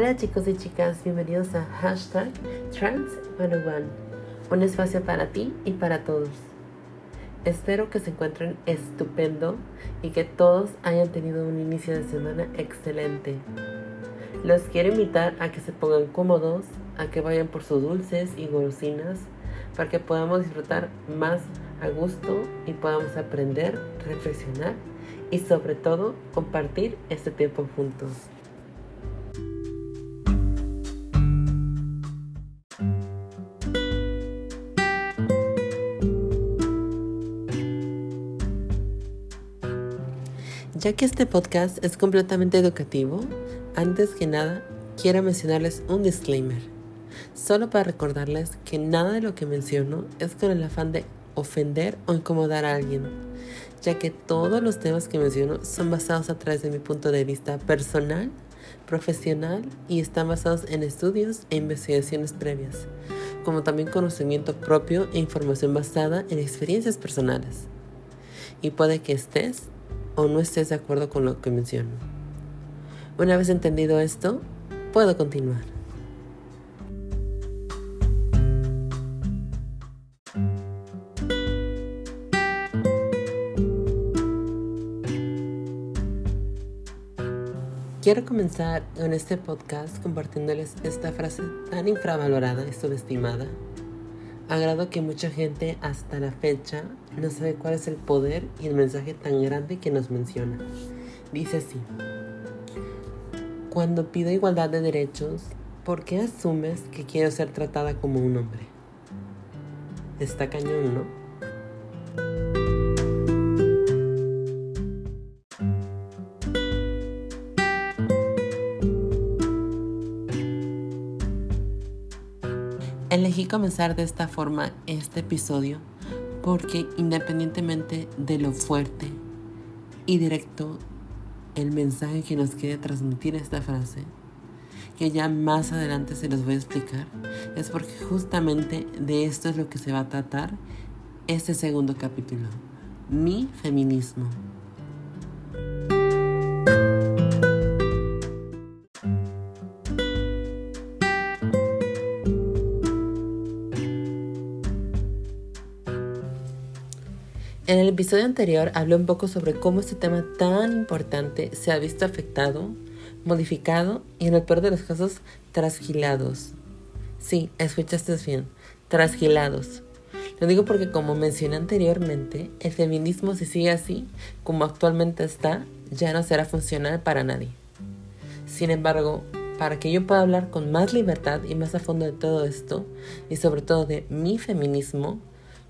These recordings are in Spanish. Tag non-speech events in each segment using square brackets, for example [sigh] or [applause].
Hola chicos y chicas, bienvenidos a hashtag Trans101, un espacio para ti y para todos. Espero que se encuentren estupendo y que todos hayan tenido un inicio de semana excelente. Los quiero invitar a que se pongan cómodos, a que vayan por sus dulces y golosinas para que podamos disfrutar más a gusto y podamos aprender, reflexionar y sobre todo compartir este tiempo juntos. Ya que este podcast es completamente educativo, antes que nada quiero mencionarles un disclaimer. Solo para recordarles que nada de lo que menciono es con el afán de ofender o incomodar a alguien, ya que todos los temas que menciono son basados a través de mi punto de vista personal, profesional y están basados en estudios e investigaciones previas, como también conocimiento propio e información basada en experiencias personales. Y puede que estés o no estés de acuerdo con lo que menciono. Una vez entendido esto, puedo continuar. Quiero comenzar en este podcast compartiéndoles esta frase tan infravalorada y subestimada Agrado que mucha gente hasta la fecha no sabe cuál es el poder y el mensaje tan grande que nos menciona. Dice así, cuando pido igualdad de derechos, ¿por qué asumes que quiero ser tratada como un hombre? Está cañón, ¿no? Comenzar de esta forma este episodio porque independientemente de lo fuerte y directo el mensaje que nos quiere transmitir esta frase, que ya más adelante se los voy a explicar, es porque justamente de esto es lo que se va a tratar este segundo capítulo, mi feminismo. Episodio anterior hablé un poco sobre cómo este tema tan importante se ha visto afectado, modificado y en el peor de los casos trasgilados. Sí, escuchaste bien, trasgilados. Lo digo porque como mencioné anteriormente, el feminismo si sigue así, como actualmente está, ya no será funcional para nadie. Sin embargo, para que yo pueda hablar con más libertad y más a fondo de todo esto, y sobre todo de mi feminismo,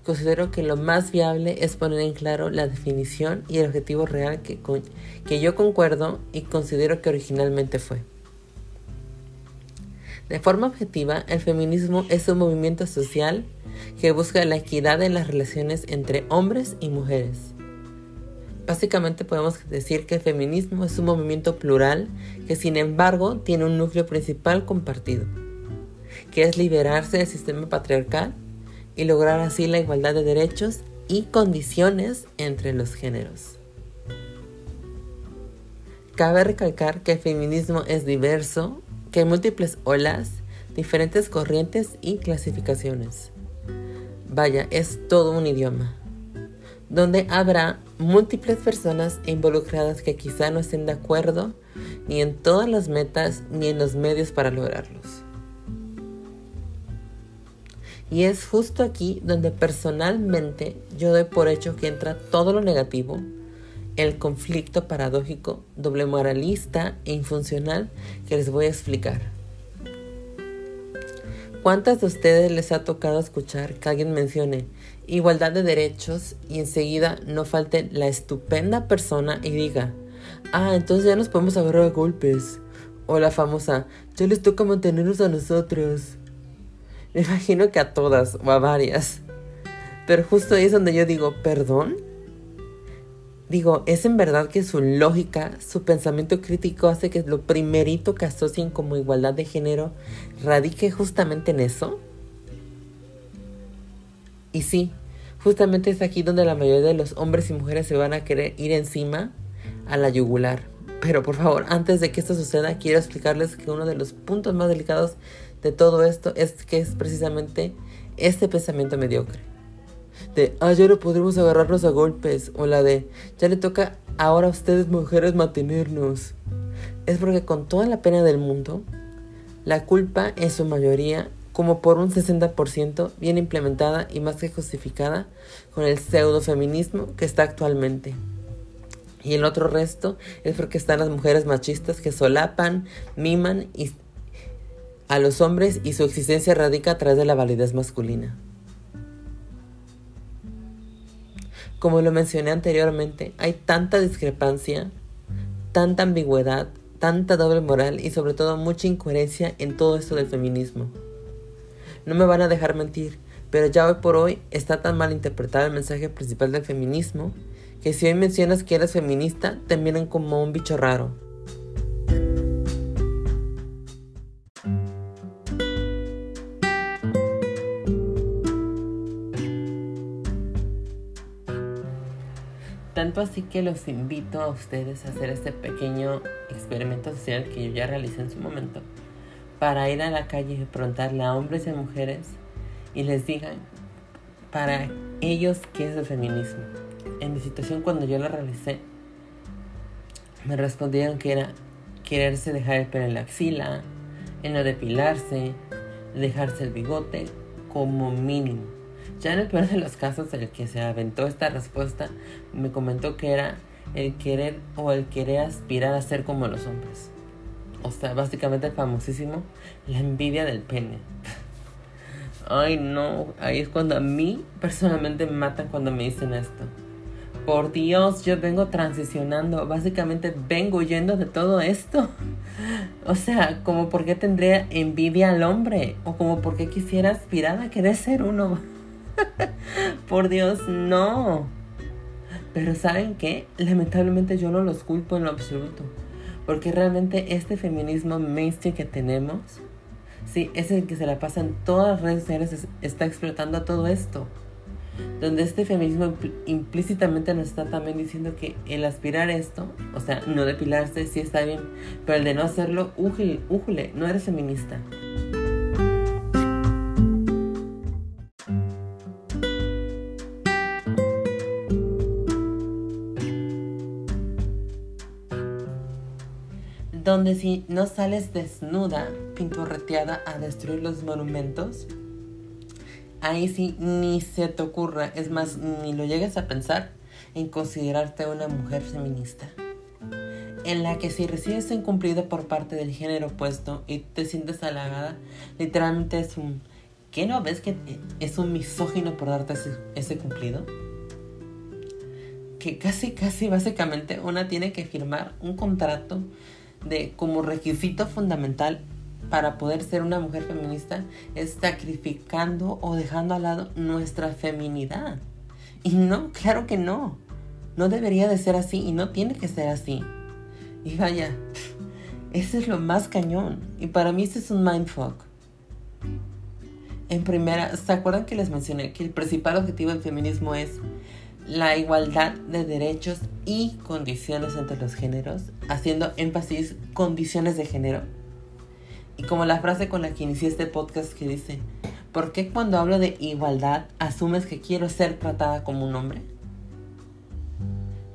considero que lo más viable es poner en claro la definición y el objetivo real que, yo concuerdo y considero que originalmente fue. De forma objetiva, el feminismo es un movimiento social que busca la equidad en las relaciones entre hombres y mujeres. Básicamente podemos decir que el feminismo es un movimiento plural que sin embargo tiene un núcleo principal compartido, que es liberarse del sistema patriarcal y lograr así la igualdad de derechos y condiciones entre los géneros. Cabe recalcar que el feminismo es diverso, que hay múltiples olas, diferentes corrientes y clasificaciones. Vaya, es todo un idioma, donde habrá múltiples personas involucradas que quizá no estén de acuerdo ni en todas las metas ni en los medios para lograrlos. Y es justo aquí donde personalmente yo doy por hecho que entra todo lo negativo, el conflicto paradójico, doble moralista e infuncional que les voy a explicar. ¿Cuántas de ustedes les ha tocado escuchar que alguien mencione igualdad de derechos y enseguida no falte la estupenda persona y diga, ah, entonces ya nos podemos agarrar a golpes? O la famosa, ya les toca mantenernos a nosotros. [laughs] Me imagino que a todas o a varias. Pero justo ahí es donde yo digo, ¿perdón? Digo, ¿es en verdad que su lógica, su pensamiento crítico hace que lo primerito que asocien como igualdad de género radique justamente en eso? Y sí, justamente es aquí donde la mayoría de los hombres y mujeres se van a querer ir encima a la yugular. Pero por favor, antes de que esto suceda, quiero explicarles que uno de los puntos más delicados de todo esto es que es precisamente este pensamiento mediocre. De, ah, ya no podremos agarrarnos a golpes. O la de, ya le toca ahora a ustedes mujeres mantenernos. Es porque con toda la pena del mundo, la culpa en su mayoría, como por un 60%, viene implementada y más que justificada con el pseudo-feminismo que está actualmente. Y el otro resto es porque están las mujeres machistas que solapan, miman y a los hombres y su existencia radica a través de la validez masculina. Como lo mencioné anteriormente, hay tanta discrepancia, tanta ambigüedad, tanta doble moral y sobre todo mucha incoherencia en todo esto del feminismo. No me van a dejar mentir, pero ya hoy por hoy está tan mal interpretado el mensaje principal del feminismo que si hoy mencionas que eres feminista te miran como un bicho raro. Tanto así que los invito a ustedes a hacer este pequeño experimento social que yo ya realicé en su momento, para ir a la calle y preguntarle a hombres y mujeres y les digan para ellos qué es el feminismo. En mi situación cuando yo lo realicé, me respondieron que era quererse dejar el pelo en la axila, en no depilarse, dejarse el bigote como mínimo ya en el peor de los casos, el que se aventó esta respuesta me comentó que era el querer o el querer aspirar a ser como los hombres. O sea, básicamente el famosísimo, la envidia del pene. Ay, no, ahí es cuando a mí personalmente me matan cuando me dicen esto. Por Dios, yo vengo transicionando, básicamente vengo yendo de todo esto. O sea, como por qué tendría envidia al hombre, o como por qué quisiera aspirar a querer ser uno. [laughs] Por Dios, no. Pero ¿saben qué? Lamentablemente yo no los culpo en lo absoluto. Porque realmente este feminismo mainstream que tenemos, sí, es el que se la pasa en todas las redes sociales, está explotando todo esto. Donde este feminismo implícitamente nos está también diciendo que el aspirar esto, o sea, no depilarse, sí está bien, pero el de no hacerlo, újule, no eres feminista. Donde si no sales desnuda, pinturreteada a destruir los monumentos, ahí sí ni se te ocurra, es más, ni lo llegues a pensar en considerarte una mujer feminista. En la que si recibes un cumplido por parte del género opuesto y te sientes halagada, literalmente es un... ¿Qué no ves que es un misógino por darte ese, ese cumplido? Que casi, casi básicamente una tiene que firmar un contrato de como requisito fundamental para poder ser una mujer feminista es sacrificando o dejando al lado nuestra feminidad. Y no, claro que no. No debería de ser así y no tiene que ser así. Y vaya, [laughs] ese es lo más cañón. Y para mí ese es un mindfuck. En primera, ¿se acuerdan que les mencioné que el principal objetivo del feminismo es la igualdad de derechos y condiciones entre los géneros, haciendo énfasis condiciones de género. Y como la frase con la que inicié este podcast que dice, ¿por qué cuando hablo de igualdad asumes que quiero ser tratada como un hombre?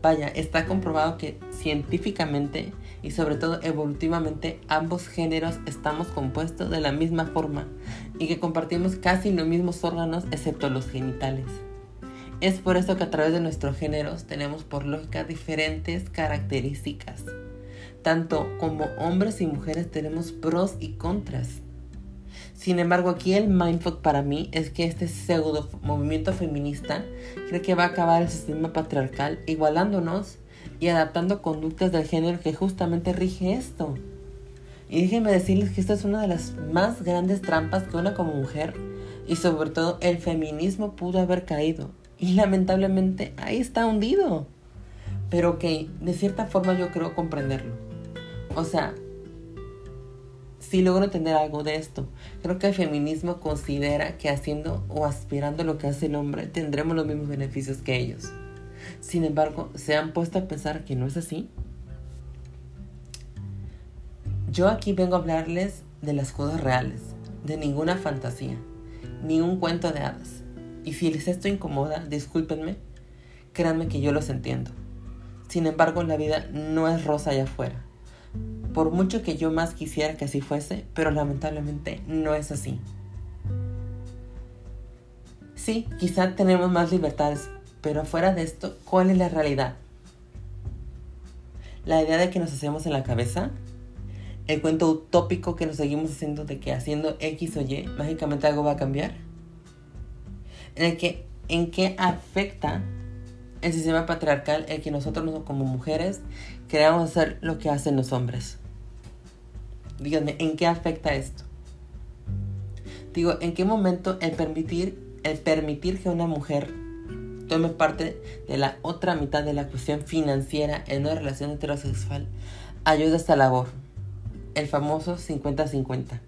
Vaya, está comprobado que científicamente y sobre todo evolutivamente ambos géneros estamos compuestos de la misma forma y que compartimos casi los mismos órganos excepto los genitales. Es por eso que a través de nuestros géneros tenemos por lógica diferentes características. Tanto como hombres y mujeres tenemos pros y contras. Sin embargo, aquí el mindfuck para mí es que este pseudo movimiento feminista cree que va a acabar el sistema patriarcal igualándonos y adaptando conductas del género que justamente rige esto. Y déjenme decirles que esta es una de las más grandes trampas que una como mujer y sobre todo el feminismo pudo haber caído. Y lamentablemente ahí está hundido. Pero que de cierta forma yo creo comprenderlo. O sea, si logro entender algo de esto. Creo que el feminismo considera que haciendo o aspirando lo que hace el hombre tendremos los mismos beneficios que ellos. Sin embargo, ¿se han puesto a pensar que no es así? Yo aquí vengo a hablarles de las cosas reales, de ninguna fantasía, ni un cuento de hadas. Y si les esto incomoda, discúlpenme, créanme que yo los entiendo. Sin embargo, la vida no es rosa allá afuera. Por mucho que yo más quisiera que así fuese, pero lamentablemente no es así. Sí, quizá tenemos más libertades, pero fuera de esto, ¿cuál es la realidad? La idea de que nos hacemos en la cabeza, el cuento utópico que nos seguimos haciendo de que haciendo X o Y, mágicamente algo va a cambiar. En en qué afecta el sistema patriarcal el que nosotros como mujeres queramos hacer lo que hacen los hombres. Díganme, ¿en qué afecta esto? Digo, ¿en qué momento el permitir el permitir que una mujer tome parte de la otra mitad de la cuestión financiera en una relación heterosexual ayuda a esta labor. El famoso 50-50.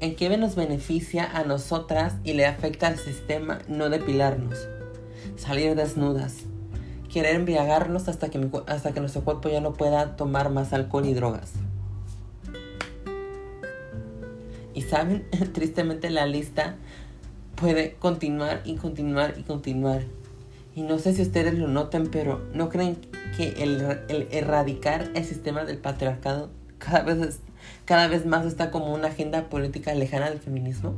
¿En qué nos beneficia a nosotras y le afecta al sistema no depilarnos? Salir desnudas. Querer embriagarnos hasta que, hasta que nuestro cuerpo ya no pueda tomar más alcohol y drogas y saben, [laughs] tristemente la lista puede continuar y continuar y continuar. Y no sé si ustedes lo noten, pero ¿no creen que el, erradicar el sistema del patriarcado cada vez, cada vez más está como una agenda política lejana del feminismo?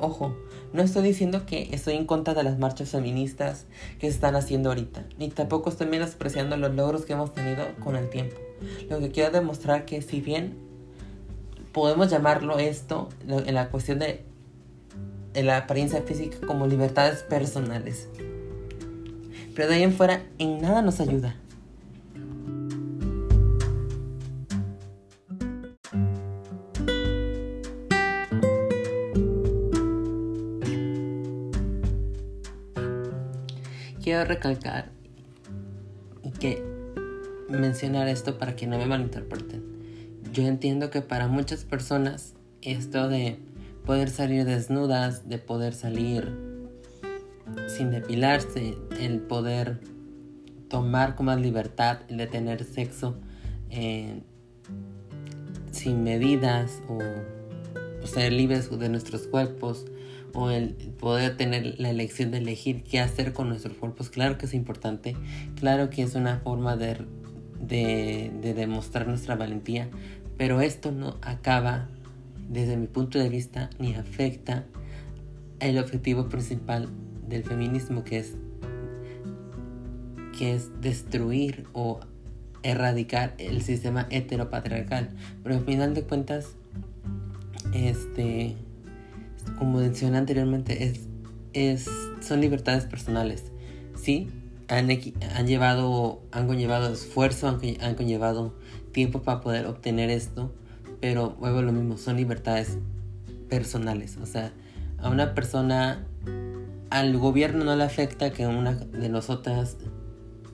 Ojo, no estoy diciendo que estoy en contra de las marchas feministas que se están haciendo ahorita, ni tampoco estoy menospreciando los logros que hemos tenido con el tiempo. Lo que quiero demostrar que si bien podemos llamarlo esto en la cuestión de, de la apariencia física como libertades personales, pero de ahí en fuera en nada nos ayuda. Quiero recalcar que mencionar esto para que no me malinterpreten. Yo entiendo que para muchas personas esto de poder salir desnudas, de poder salir sin depilarse, el poder tomar con más libertad, el de tener sexo eh, sin medidas o ser libres de nuestros cuerpos o el poder tener la elección de elegir qué hacer con nuestros cuerpos, claro que es importante, claro que es una forma de de, demostrar nuestra valentía, pero esto no acaba, desde mi punto de vista, ni afecta el objetivo principal del feminismo, que es, que es destruir o erradicar el sistema heteropatriarcal. Pero al final de cuentas, este, como mencioné anteriormente, es, es, son libertades personales. Sí, han, llevado, han conllevado esfuerzo, han, han conllevado tiempo para poder obtener esto, pero vuelvo lo mismo, son libertades personales. O sea, a una persona, al gobierno no le afecta que una de nosotras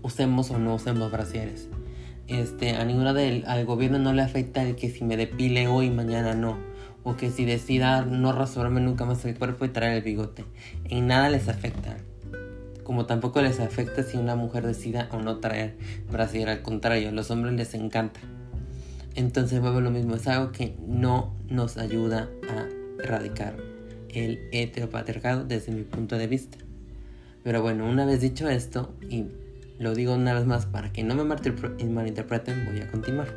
usemos o no usemos brasieres. Este, a ninguna del, al gobierno no le afecta el que si me depile hoy, mañana no. O que si decida no rasurarme nunca más el cuerpo y traer el bigote. En nada les afecta como tampoco les afecta si una mujer decida o no traer brasier, al contrario, a los hombres les encanta. Entonces vuelvo lo mismo, es algo que no nos ayuda a erradicar el heteropatriarcado desde mi punto de vista. Pero bueno, una vez dicho esto, y lo digo una vez más para que no me malinterpreten, voy a continuar.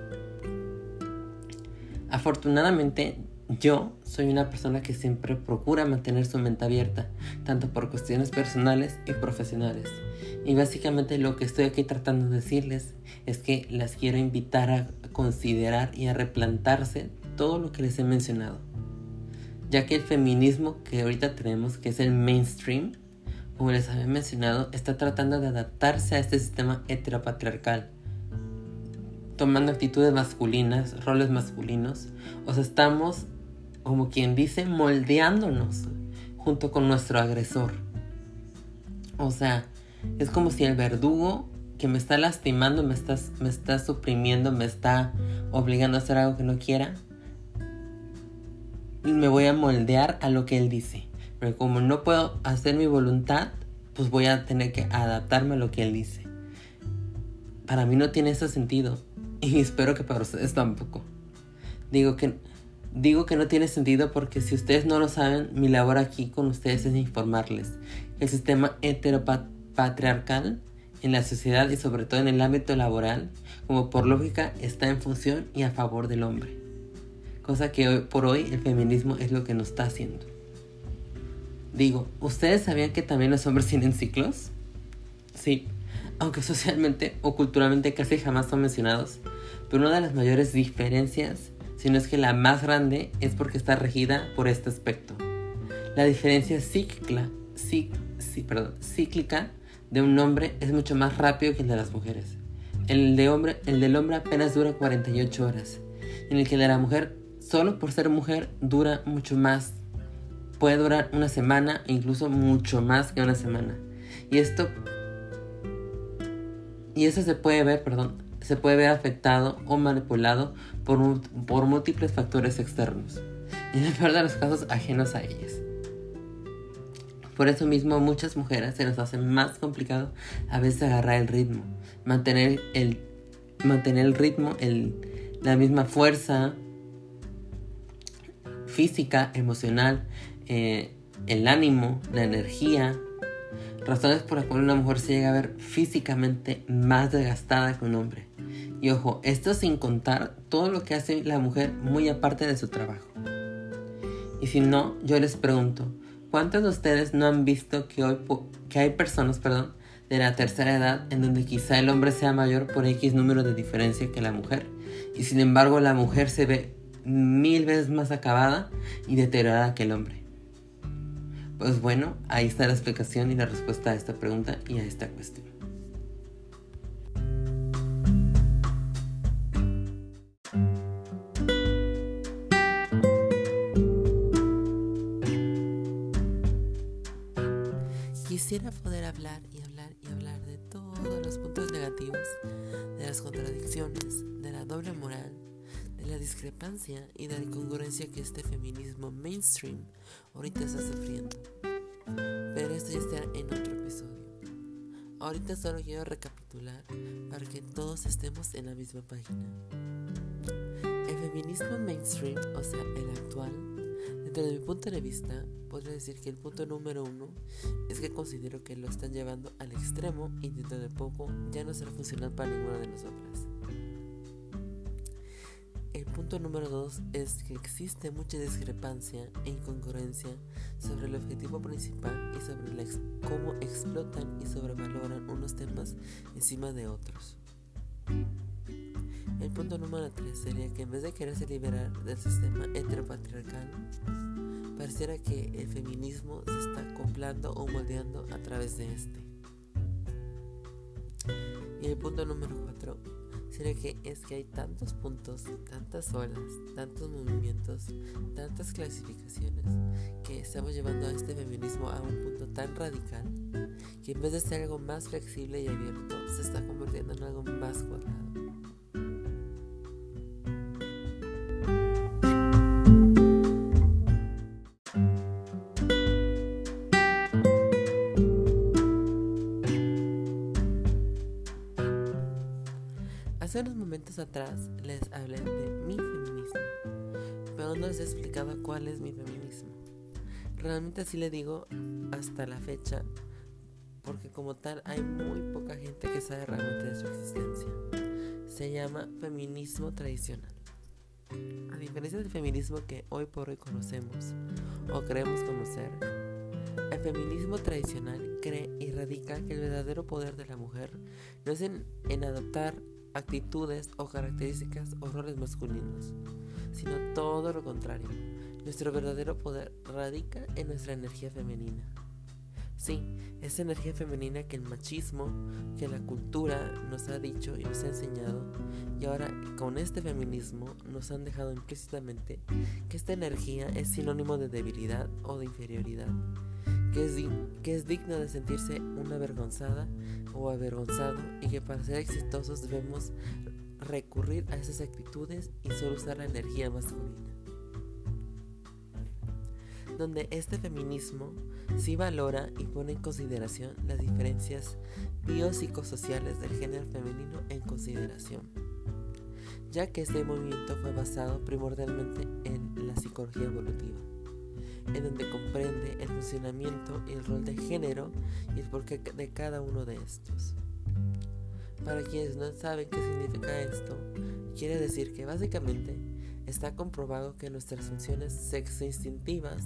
Afortunadamente, yo soy una persona que siempre procura mantener su mente abierta, tanto por cuestiones personales y profesionales. Y básicamente lo que estoy aquí tratando de decirles es que las quiero invitar a considerar y a replantarse todo lo que les he mencionado. Ya que el feminismo que ahorita tenemos, que es el mainstream, como les había mencionado, está tratando de adaptarse a este sistema heteropatriarcal tomando actitudes masculinas, roles masculinos. O sea, estamos como quien dice, moldeándonos junto con nuestro agresor. O sea, es como si el verdugo que me está lastimando, me está, me está suprimiendo, me está obligando a hacer algo que no quiera, me voy a moldear a lo que él dice. Pero como no puedo hacer mi voluntad, pues voy a tener que adaptarme a lo que él dice. Para mí no tiene ese sentido y espero que para ustedes tampoco. Digo que, digo que no tiene sentido porque si ustedes no lo saben, mi labor aquí con ustedes es informarles. El sistema heteropatriarcal en la sociedad y sobre todo en el ámbito laboral, como por lógica, está en función y a favor del hombre. Cosa que por hoy el feminismo es lo que nos está haciendo. Digo, ¿ustedes sabían que también los hombres tienen ciclos? Sí, aunque [laughs] socialmente o culturalmente casi jamás son mencionados, pero una de las mayores diferencias, si no es que la más grande, es porque está regida por este aspecto. La diferencia cíclica, perdón, cíclica de un hombre es mucho más rápido que el de las mujeres. El, de hombre, el del hombre apenas dura 48 horas, en el que el de la mujer, solo por ser mujer, dura mucho más. Puede durar una semana e incluso mucho más que una semana. Y esto y eso se puede ver, perdón, se puede ver afectado o manipulado por, por múltiples factores externos y en el peor de los casos ajenos a ellas. Por eso mismo muchas mujeres se nos hace más complicado a veces agarrar el ritmo, mantener el, mantener el ritmo, el, la misma fuerza física, emocional, eh, el ánimo, la energía, razones por las cuales una mujer se llega a ver físicamente más desgastada que un hombre. Y ojo, esto sin contar todo lo que hace la mujer muy aparte de su trabajo. Y si no, yo les pregunto, ¿Cuántos de ustedes no han visto que, hoy que hay personas perdón, de la tercera edad en donde quizá el hombre sea mayor por X número de diferencia que la mujer? Y sin embargo la mujer se ve mil veces más acabada y deteriorada que el hombre. Pues bueno, ahí está la explicación y la respuesta a esta pregunta y a esta cuestión. Quisiera poder hablar y hablar y hablar de todos los puntos negativos, de las contradicciones, de la doble moral, la discrepancia y la incongruencia que este feminismo mainstream ahorita está sufriendo. Pero esto ya estará en otro episodio. Ahorita solo quiero recapitular para que todos estemos en la misma página. El feminismo mainstream, o sea, el actual, desde mi punto de vista, podría decir que el punto número uno es que considero que lo están llevando al extremo y dentro de poco ya no será funcional para ninguna de nosotras. Punto número dos es que existe mucha discrepancia e incongruencia sobre el objetivo principal y sobre cómo explotan y sobrevaloran unos temas encima de otros. El punto número 3 sería que en vez de quererse liberar del sistema heteropatriarcal, pareciera que el feminismo se está acoplando o moldeando a través de este. Y el punto número 4 sería que es que hay tantos puntos, tantas olas, tantos movimientos, tantas clasificaciones que estamos llevando a este feminismo a un punto tan radical que en vez de ser algo más flexible y abierto se está convirtiendo en algo más cuadrado. Atrás les hablé de mi feminismo, pero no les he explicado cuál es mi feminismo. Realmente así le digo hasta la fecha, porque como tal hay muy poca gente que sabe realmente de su existencia. Se llama feminismo tradicional. A diferencia del feminismo que hoy por hoy conocemos o creemos conocer, el feminismo tradicional cree y radica que el verdadero poder de la mujer no es en, en adoptar actitudes o características o roles masculinos, sino todo lo contrario. Nuestro verdadero poder radica en nuestra energía femenina. Sí, esa energía femenina que el machismo, que la cultura nos ha dicho y nos ha enseñado, y ahora con este feminismo nos han dejado implícitamente que esta energía es sinónimo de debilidad o de inferioridad que es, digno de sentirse una avergonzada o avergonzado y que para ser exitosos debemos recurrir a esas actitudes y solo usar la energía masculina. donde este feminismo sí valora y pone en consideración las diferencias biopsicosociales del género femenino en consideración, ya que este movimiento fue basado primordialmente en la psicología evolutiva, en donde comprende el funcionamiento y el rol de género y el porqué de cada uno de estos. Para quienes no saben qué significa esto, quiere decir que básicamente está comprobado que nuestras funciones sexo-instintivas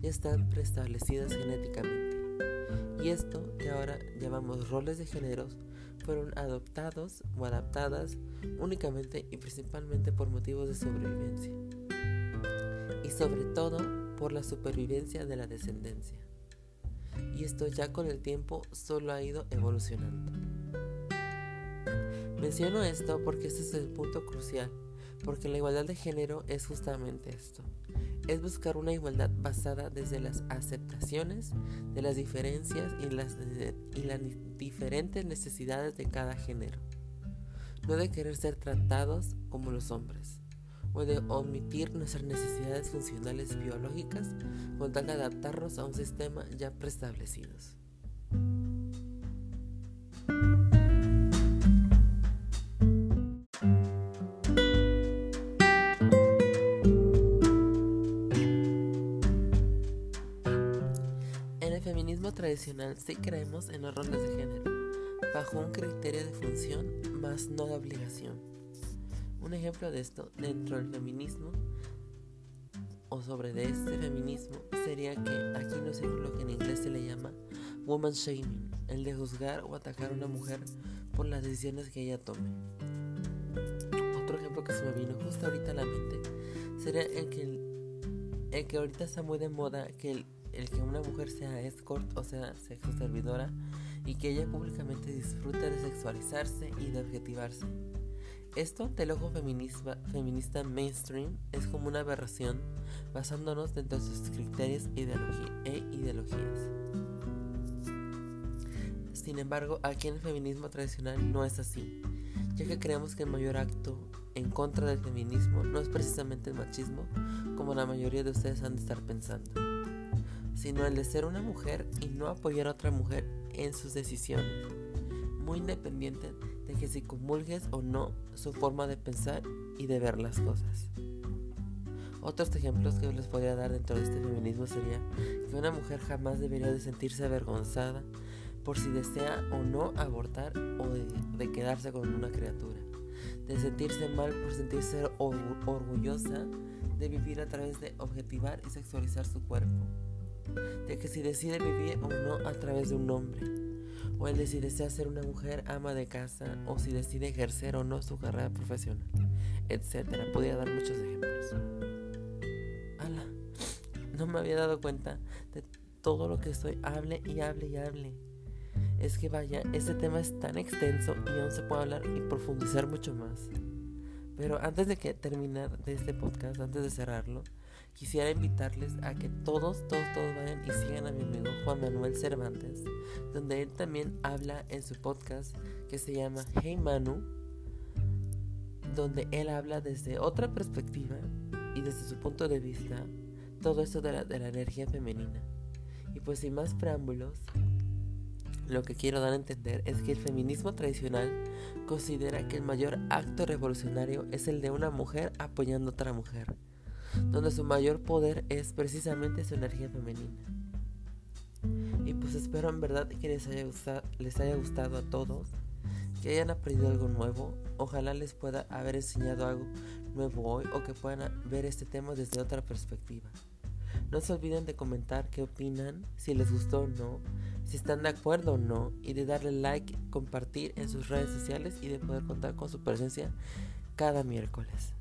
ya están preestablecidas genéticamente. Y esto, que ahora llamamos roles de géneros, fueron adoptados o adaptadas únicamente y principalmente por motivos de sobrevivencia. Y sobre todo por la supervivencia de la descendencia. Y esto ya con el tiempo solo ha ido evolucionando. Menciono esto porque este es el punto crucial, porque la igualdad de género es justamente esto. Es buscar una igualdad basada desde las aceptaciones de las diferencias y las, y las diferentes necesidades de cada género. No de querer ser tratados como los hombres, o de omitir nuestras necesidades funcionales biológicas con tal de adaptarnos a un sistema ya preestablecidos. tradicional sí creemos en los roles de género, bajo un criterio de función más no de obligación. Un ejemplo de esto dentro del feminismo o sobre de este feminismo sería que aquí no sé lo que en inglés se le llama woman shaming, el de juzgar o atacar a una mujer por las decisiones que ella tome. Otro ejemplo que se me vino justo ahorita a la mente sería el que, el que ahorita está muy de moda, que el el que una mujer sea escort, o sea, sexo servidora, y que ella públicamente disfrute de sexualizarse y de objetivarse. Esto del ojo feminista, mainstream es como una aberración basándonos dentro de sus criterios e ideologías. Sin embargo, aquí en el feminismo tradicional no es así, ya que creemos que el mayor acto en contra del feminismo no es precisamente el machismo, como la mayoría de ustedes han de estar pensando sino el de ser una mujer y no apoyar a otra mujer en sus decisiones, muy independiente de que si comulgues o no su forma de pensar y de ver las cosas. Otros ejemplos que les podría dar dentro de este feminismo sería que una mujer jamás debería de sentirse avergonzada por si desea o no abortar o de, quedarse con una criatura, de sentirse mal por sentirse orgullosa de vivir a través de objetivar y sexualizar su cuerpo. De que si decide vivir o no a través de un hombre, o el de si desea ser una mujer ama de casa, o si decide ejercer o no su carrera profesional, etc. Podría dar muchos ejemplos. Ala, no me había dado cuenta de todo lo que estoy, hable y hable y hable. Es que vaya, este tema es tan extenso y aún se puede hablar y profundizar mucho más. Pero antes de que terminar de este podcast, antes de cerrarlo, quisiera invitarles a que todos, todos, todos vayan y sigan a mi amigo Juan Manuel Cervantes, donde él también habla en su podcast que se llama Hey Manu, donde él habla desde otra perspectiva y desde su punto de vista todo esto de la, de la energía femenina. Y pues sin más preámbulos, lo que quiero dar a entender es que el feminismo tradicional considera que el mayor acto revolucionario es el de una mujer apoyando a otra mujer donde su mayor poder es precisamente su energía femenina. Y pues espero en verdad que les haya, gustado, les haya gustado a todos, que hayan aprendido algo nuevo, ojalá les pueda haber enseñado algo nuevo hoy o que puedan ver este tema desde otra perspectiva. No se olviden de comentar qué opinan, si les gustó o no, si están de acuerdo o no, y de darle like, compartir en sus redes sociales y de poder contar con su presencia cada miércoles.